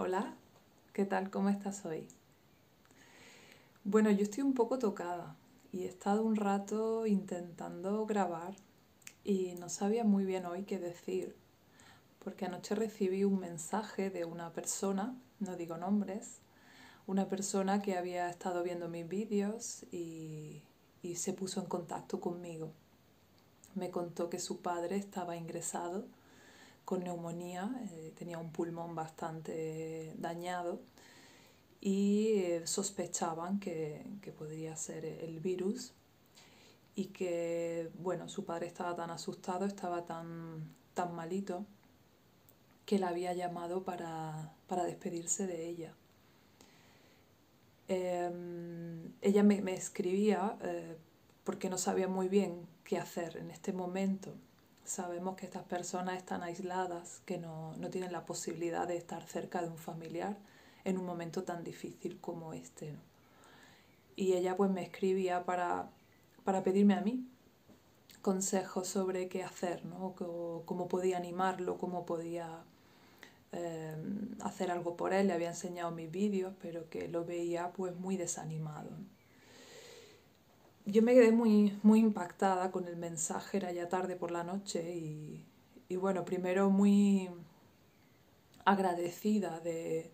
Hola, ¿qué tal? ¿Cómo estás hoy? Bueno, yo estoy un poco tocada y he estado un rato intentando grabar y no sabía muy bien hoy qué decir, porque anoche recibí un mensaje de una persona, no digo nombres, una persona que había estado viendo mis vídeos y, y se puso en contacto conmigo. Me contó que su padre estaba ingresado con neumonía, eh, tenía un pulmón bastante dañado y eh, sospechaban que, que, podría ser el virus y que, bueno, su padre estaba tan asustado, estaba tan, tan malito, que la había llamado para, para despedirse de ella. Eh, ella me, me escribía eh, porque no sabía muy bien qué hacer en este momento Sabemos que estas personas están aisladas, que no, tienen la posibilidad de estar cerca de un familiar en un momento tan difícil como este. Y ella pues me escribía para, para pedirme a mí consejos sobre qué hacer, ¿no? cómo podía animarlo, cómo podía eh, hacer algo por él. Le había enseñado mis vídeos, pero que lo veía pues muy desanimado yo me quedé muy, muy impactada con el mensaje, era ya tarde por la noche y, y bueno, primero muy agradecida de,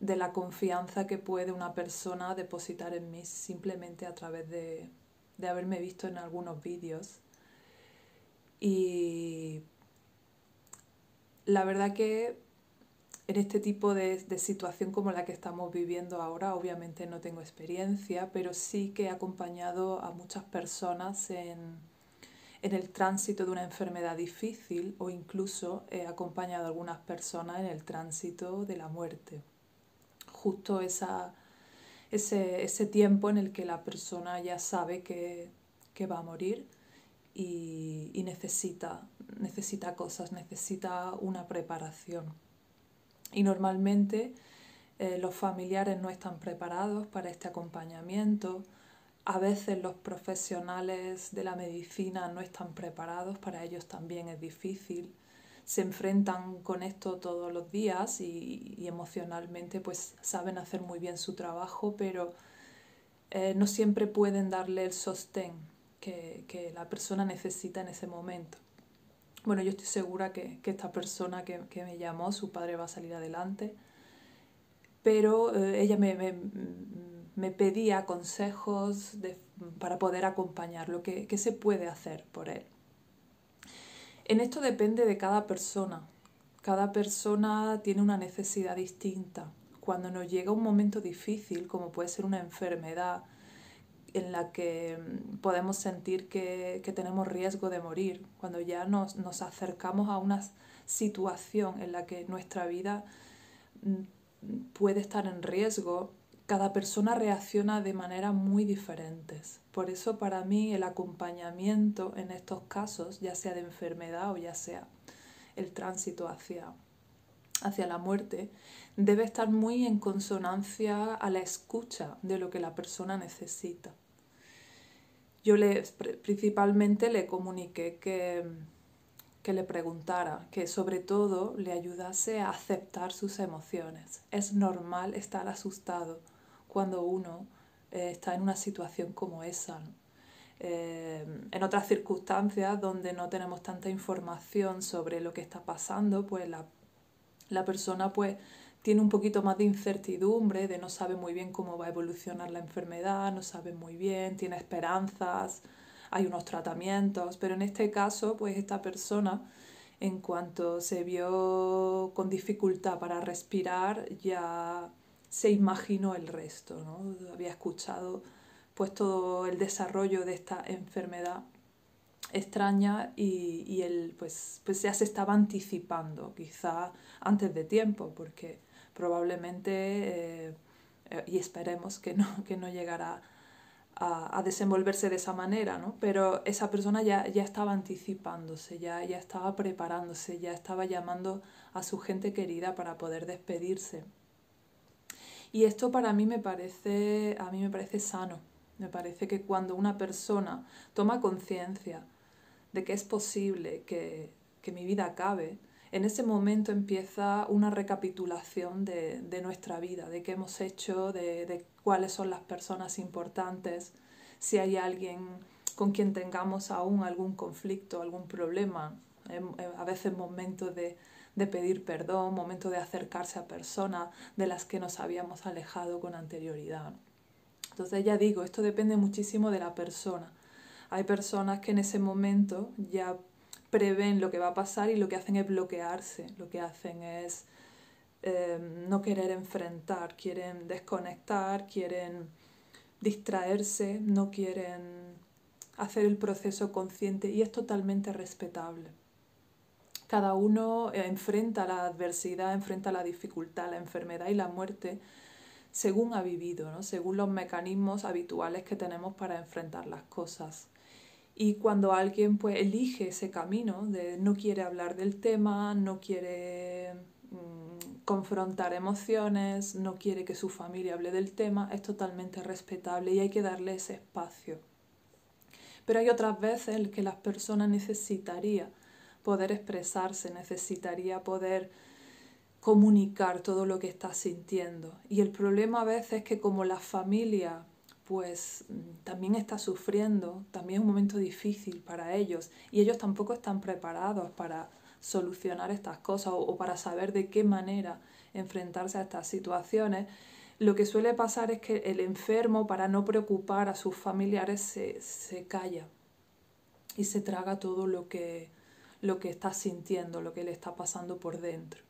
de, la confianza que puede una persona depositar en mí simplemente a través de, de haberme visto en algunos vídeos. Y la verdad que en este tipo de, situación como la que estamos viviendo ahora, obviamente no tengo experiencia, pero sí que he acompañado a muchas personas en, el tránsito de una enfermedad difícil o incluso he acompañado a algunas personas en el tránsito de la muerte. Justo esa, ese, tiempo en el que la persona ya sabe que, va a morir y, y necesita, necesita cosas, necesita una preparación. Y normalmente eh, los familiares no están preparados para este acompañamiento. A veces los profesionales de la medicina no están preparados, para ellos también es difícil. Se enfrentan con esto todos los días y, emocionalmente pues saben hacer muy bien su trabajo, pero eh, no siempre pueden darle el sostén que, que la persona necesita en ese momento. Bueno, yo estoy segura que, esta persona que, me llamó, su padre va a salir adelante, pero eh, ella me, pedía consejos para poder acompañarlo, ¿qué, ¿qué se puede hacer por él? En esto depende de cada persona. Cada persona tiene una necesidad distinta. Cuando nos llega un momento difícil, como puede ser una enfermedad, en la que mm, podemos sentir que, tenemos riesgo de morir, cuando ya nos, acercamos a una situación en la que nuestra vida mm, puede estar en riesgo, cada persona reacciona de manera muy diferentes. Por eso para mí el acompañamiento en estos casos, ya sea de enfermedad o ya sea el tránsito hacia, hacia la muerte, debe estar muy en consonancia a la escucha de lo que la persona necesita yo le, principalmente le comuniqué que, que le preguntara, que sobre todo le ayudase a aceptar sus emociones. Es normal estar asustado cuando uno eh, está en una situación como esa. Eh, en otras circunstancias donde no tenemos tanta información sobre lo que está pasando, pues la, la persona pues tiene un poquito más de incertidumbre, de no sabe muy bien cómo va a evolucionar la enfermedad, no sabe muy bien, tiene esperanzas, hay unos tratamientos, pero en este caso, pues esta persona, en cuanto se vio con dificultad para respirar, ya se imaginó el resto, ¿no? Había escuchado pues todo el desarrollo de esta enfermedad extraña y, él pues, pues ya se estaba anticipando, quizá antes de tiempo, porque probablemente, eh, eh, y esperemos que no, que no llegará a, desenvolverse de esa manera, ¿no? pero esa persona ya, ya estaba anticipándose, ya, ya estaba preparándose, ya estaba llamando a su gente querida para poder despedirse. Y esto para mí me parece, a mí me parece sano. Me parece que cuando una persona toma conciencia de que es posible que, que mi vida acabe, en ese momento empieza una recapitulación de, nuestra vida, de qué hemos hecho, de, cuáles son las personas importantes, si hay alguien con quien tengamos aún algún conflicto, algún problema, a veces momentos de, de pedir perdón, momentos de acercarse a personas de las que nos habíamos alejado con anterioridad. Entonces ya digo, esto depende muchísimo de la persona. Hay personas que en ese momento ya prevén lo que va a pasar y lo que hacen es bloquearse, lo que hacen es eh, no querer enfrentar, quieren desconectar, quieren distraerse, no quieren hacer el proceso consciente y es totalmente respetable. Cada uno enfrenta la adversidad, enfrenta la dificultad, la enfermedad y la muerte según ha vivido, ¿no? según los mecanismos habituales que tenemos para enfrentar las cosas. Y cuando alguien pues elige ese camino de no quiere hablar del tema, no quiere mm, confrontar emociones, no quiere que su familia hable del tema, es totalmente respetable y hay que darle ese espacio. Pero hay otras veces en que las personas necesitaría poder expresarse, necesitaría poder comunicar todo lo que está sintiendo. Y el problema a veces es que como la familia pues también está sufriendo, también es un momento difícil para ellos y ellos tampoco están preparados para solucionar estas cosas o, para saber de qué manera enfrentarse a estas situaciones. Lo que suele pasar es que el enfermo, para no preocupar a sus familiares, se, se calla y se traga todo lo que, lo que está sintiendo, lo que le está pasando por dentro.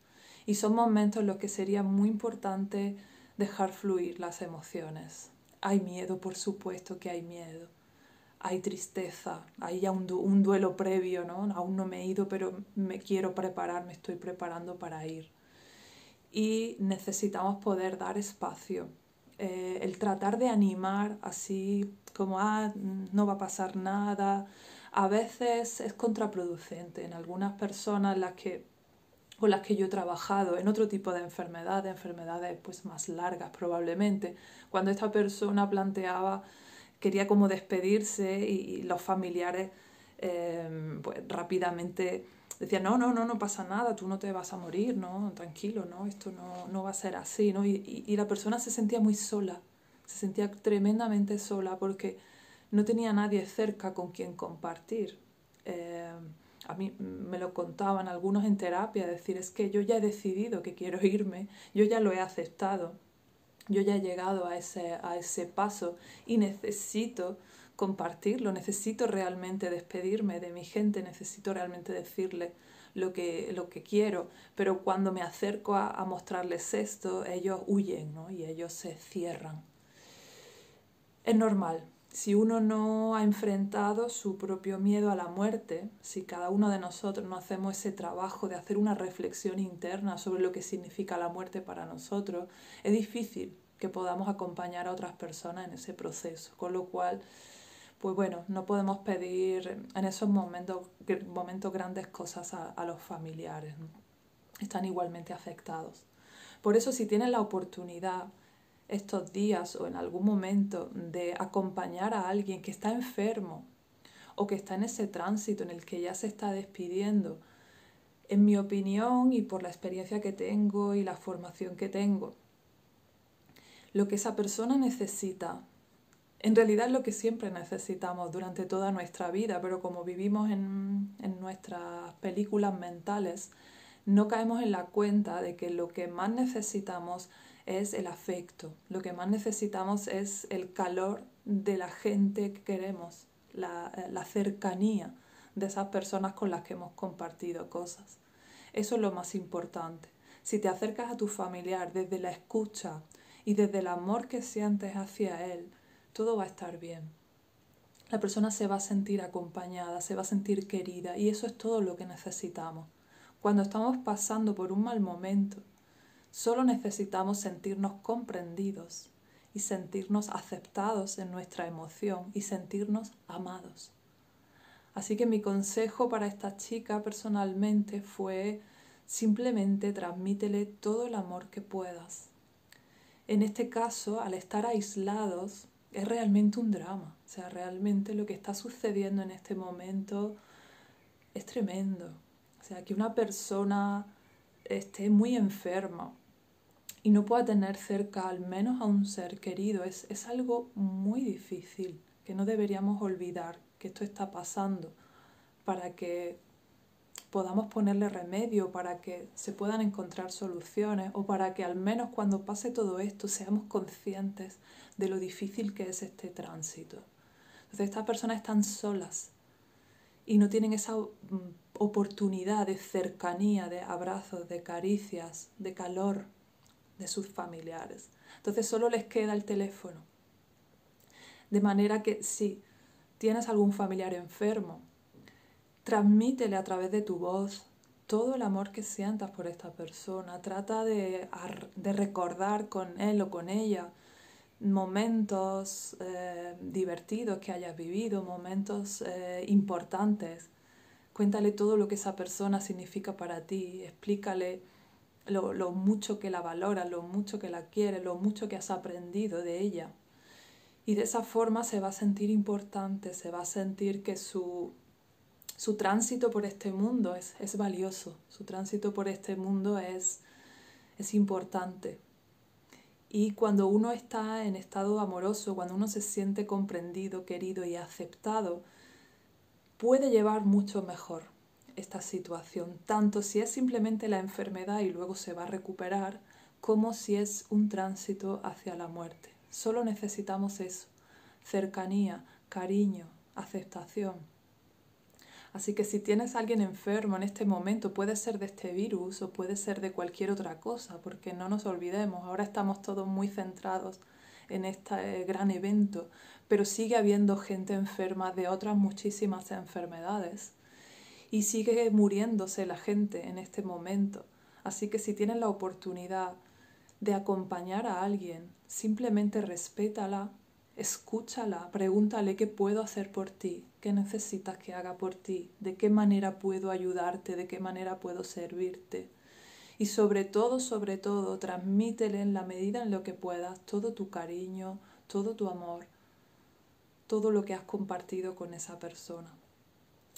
Y son momentos en los que sería muy importante dejar fluir las emociones, hay miedo, por supuesto que hay miedo. Hay tristeza, hay ya un, un duelo previo, ¿no? Aún no me he ido, pero me quiero preparar, me estoy preparando para ir. Y necesitamos poder dar espacio. Eh, el tratar de animar así como, ah, no va a pasar nada, a veces es contraproducente. En algunas personas las que con las que yo he trabajado en otro tipo de enfermedades, enfermedades pues más largas probablemente, cuando esta persona planteaba, quería como despedirse y, los familiares eh, pues rápidamente decían, no, no, no, no pasa nada, tú no te vas a morir, no, tranquilo, no, esto no, no va a ser así, ¿no? Y, y, la persona se sentía muy sola, se sentía tremendamente sola porque no tenía nadie cerca con quien compartir. Eh, a mí me lo contaban algunos en terapia, decir, es que yo ya he decidido que quiero irme, yo ya lo he aceptado, yo ya he llegado a ese, a ese paso y necesito compartirlo, necesito realmente despedirme de mi gente, necesito realmente decirle lo que, lo que quiero, pero cuando me acerco a, mostrarles esto, ellos huyen ¿no? y ellos se cierran. Es normal, si uno no ha enfrentado su propio miedo a la muerte, si cada uno de nosotros no hacemos ese trabajo de hacer una reflexión interna sobre lo que significa la muerte para nosotros, es difícil que podamos acompañar a otras personas en ese proceso. Con lo cual, pues bueno, no podemos pedir en esos momentos, momentos grandes cosas a, los familiares. Están igualmente afectados. Por eso, si tienen la oportunidad, estos días o en algún momento de acompañar a alguien que está enfermo o que está en ese tránsito en el que ya se está despidiendo, en mi opinión y por la experiencia que tengo y la formación que tengo, lo que esa persona necesita, en realidad es lo que siempre necesitamos durante toda nuestra vida, pero como vivimos en, en nuestras películas mentales, no caemos en la cuenta de que lo que más necesitamos es el afecto. Lo que más necesitamos es el calor de la gente que queremos, la, la cercanía de esas personas con las que hemos compartido cosas. Eso es lo más importante. Si te acercas a tu familiar desde la escucha y desde el amor que sientes hacia él, todo va a estar bien. La persona se va a sentir acompañada, se va a sentir querida y eso es todo lo que necesitamos. Cuando estamos pasando por un mal momento, Solo necesitamos sentirnos comprendidos y sentirnos aceptados en nuestra emoción y sentirnos amados. Así que mi consejo para esta chica personalmente fue simplemente transmítele todo el amor que puedas. En este caso, al estar aislados, es realmente un drama. O sea, realmente lo que está sucediendo en este momento es tremendo. O sea, que una persona esté muy enferma y no pueda tener cerca al menos a un ser querido, es, es algo muy difícil, que no deberíamos olvidar que esto está pasando para que podamos ponerle remedio, para que se puedan encontrar soluciones o para que al menos cuando pase todo esto seamos conscientes de lo difícil que es este tránsito. Entonces estas personas están solas y no tienen esa mm, oportunidad de cercanía, de abrazos, de caricias, de calor de sus familiares. Entonces solo les queda el teléfono. De manera que si tienes algún familiar enfermo, transmítele a través de tu voz todo el amor que sientas por esta persona. Trata de, de recordar con él o con ella momentos eh, divertidos que hayas vivido, momentos eh, importantes. Cuéntale todo lo que esa persona significa para ti, explícale lo, lo mucho que la valora, lo mucho que la quiere, lo mucho que has aprendido de ella. Y de esa forma se va a sentir importante, se va a sentir que su, su tránsito por este mundo es, es valioso, su tránsito por este mundo es, es importante. Y cuando uno está en estado amoroso, cuando uno se siente comprendido, querido y aceptado, puede llevar mucho mejor esta situación, tanto si es simplemente la enfermedad y luego se va a recuperar, como si es un tránsito hacia la muerte. Solo necesitamos eso, cercanía, cariño, aceptación. Así que si tienes alguien enfermo en este momento, puede ser de este virus o puede ser de cualquier otra cosa, porque no nos olvidemos, ahora estamos todos muy centrados en este gran evento, pero sigue habiendo gente enferma de otras muchísimas enfermedades y sigue muriéndose la gente en este momento. Así que si tienes la oportunidad de acompañar a alguien, simplemente respétala, escúchala, pregúntale qué puedo hacer por ti, qué necesitas que haga por ti, de qué manera puedo ayudarte, de qué manera puedo servirte. Y sobre todo, sobre todo, transmítele en la medida en lo que puedas todo tu cariño, todo tu amor, todo lo que has compartido con esa persona.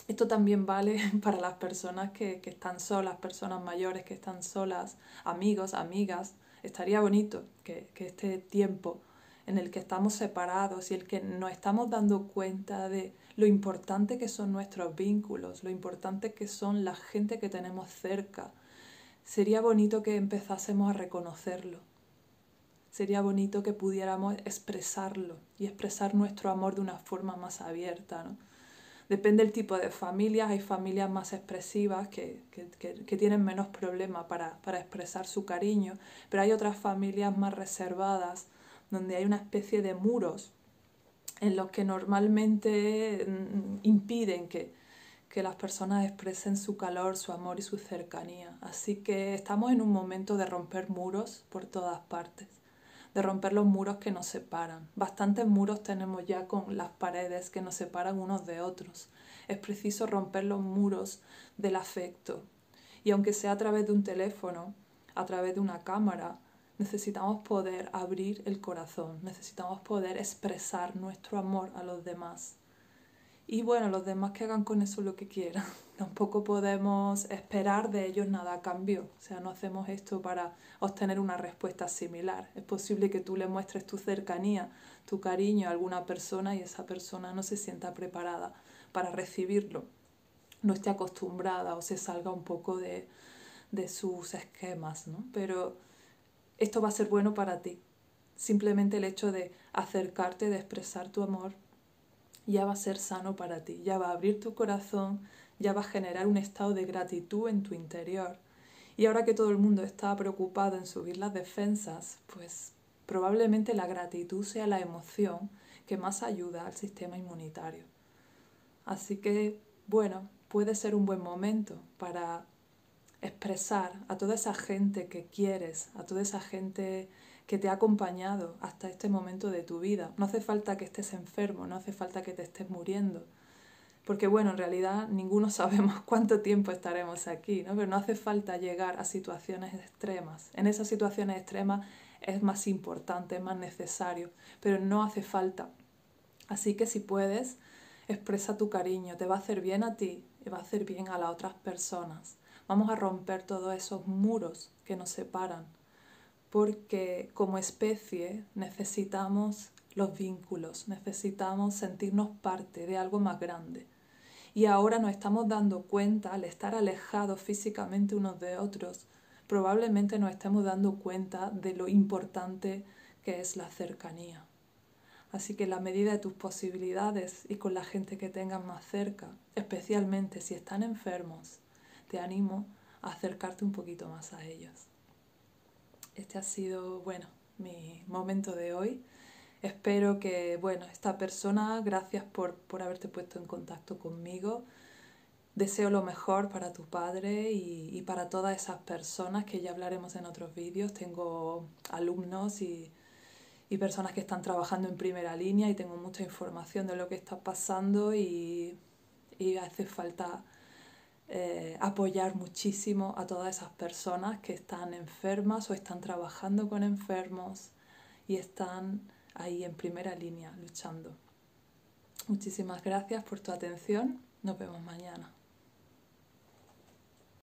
Esto también vale para las personas que, que están solas, personas mayores que están solas, amigos, amigas. Estaría bonito que, que este tiempo en el que estamos separados y el que nos estamos dando cuenta de lo importante que son nuestros vínculos, lo importante que son la gente que tenemos cerca. Sería bonito que empezásemos a reconocerlo. Sería bonito que pudiéramos expresarlo y expresar nuestro amor de una forma más abierta. ¿no? Depende del tipo de familias, hay familias más expresivas que, que, que, tienen menos problemas para, para expresar su cariño, pero hay otras familias más reservadas donde hay una especie de muros en los que normalmente mm, impiden que, que las personas expresen su calor, su amor y su cercanía. Así que estamos en un momento de romper muros por todas partes, de romper los muros que nos separan. Bastantes muros tenemos ya con las paredes que nos separan unos de otros. Es preciso romper los muros del afecto. Y aunque sea a través de un teléfono, a través de una cámara, necesitamos poder abrir el corazón, necesitamos poder expresar nuestro amor a los demás. Y bueno, los demás que hagan con eso lo que quieran. Tampoco podemos esperar de ellos nada a cambio. O sea, no hacemos esto para obtener una respuesta similar. Es posible que tú le muestres tu cercanía, tu cariño a alguna persona y esa persona no se sienta preparada para recibirlo, no esté acostumbrada o se salga un poco de, de sus esquemas, ¿no? Pero esto va a ser bueno para ti. Simplemente el hecho de acercarte, de expresar tu amor, ya va a ser sano para ti, ya va a abrir tu corazón, ya va a generar un estado de gratitud en tu interior. Y ahora que todo el mundo está preocupado en subir las defensas, pues probablemente la gratitud sea la emoción que más ayuda al sistema inmunitario. Así que, bueno, puede ser un buen momento para expresar a toda esa gente que quieres, a toda esa gente que te ha acompañado hasta este momento de tu vida. No hace falta que estés enfermo, no hace falta que te estés muriendo. Porque bueno, en realidad ninguno sabemos cuánto tiempo estaremos aquí, ¿no? Pero no hace falta llegar a situaciones extremas. En esas situaciones extremas es más importante, es más necesario, pero no hace falta. Así que si puedes, expresa tu cariño, te va a hacer bien a ti, le va a hacer bien a las otras personas. Vamos a romper todos esos muros que nos separan, porque como especie necesitamos los vínculos, necesitamos sentirnos parte de algo más grande. Y ahora nos estamos dando cuenta, al estar alejados físicamente unos de otros, probablemente nos estemos dando cuenta de lo importante que es la cercanía. Así que en la medida de tus posibilidades y con la gente que tengas más cerca, especialmente si están enfermos, te animo a acercarte un poquito más a ellos. Este ha sido, bueno, mi momento de hoy. Espero que, bueno, esta persona, gracias por, por haberte puesto en contacto conmigo. Deseo lo mejor para tu padre y, y para todas esas personas que ya hablaremos en otros vídeos. Tengo alumnos y y personas que están trabajando en primera línea y tengo mucha información de lo que está pasando y, hace falta eh, apoyar muchísimo a todas esas personas que están enfermas o están trabajando con enfermos y están ahí en primera línea luchando. Muchísimas gracias por tu atención. Nos vemos mañana.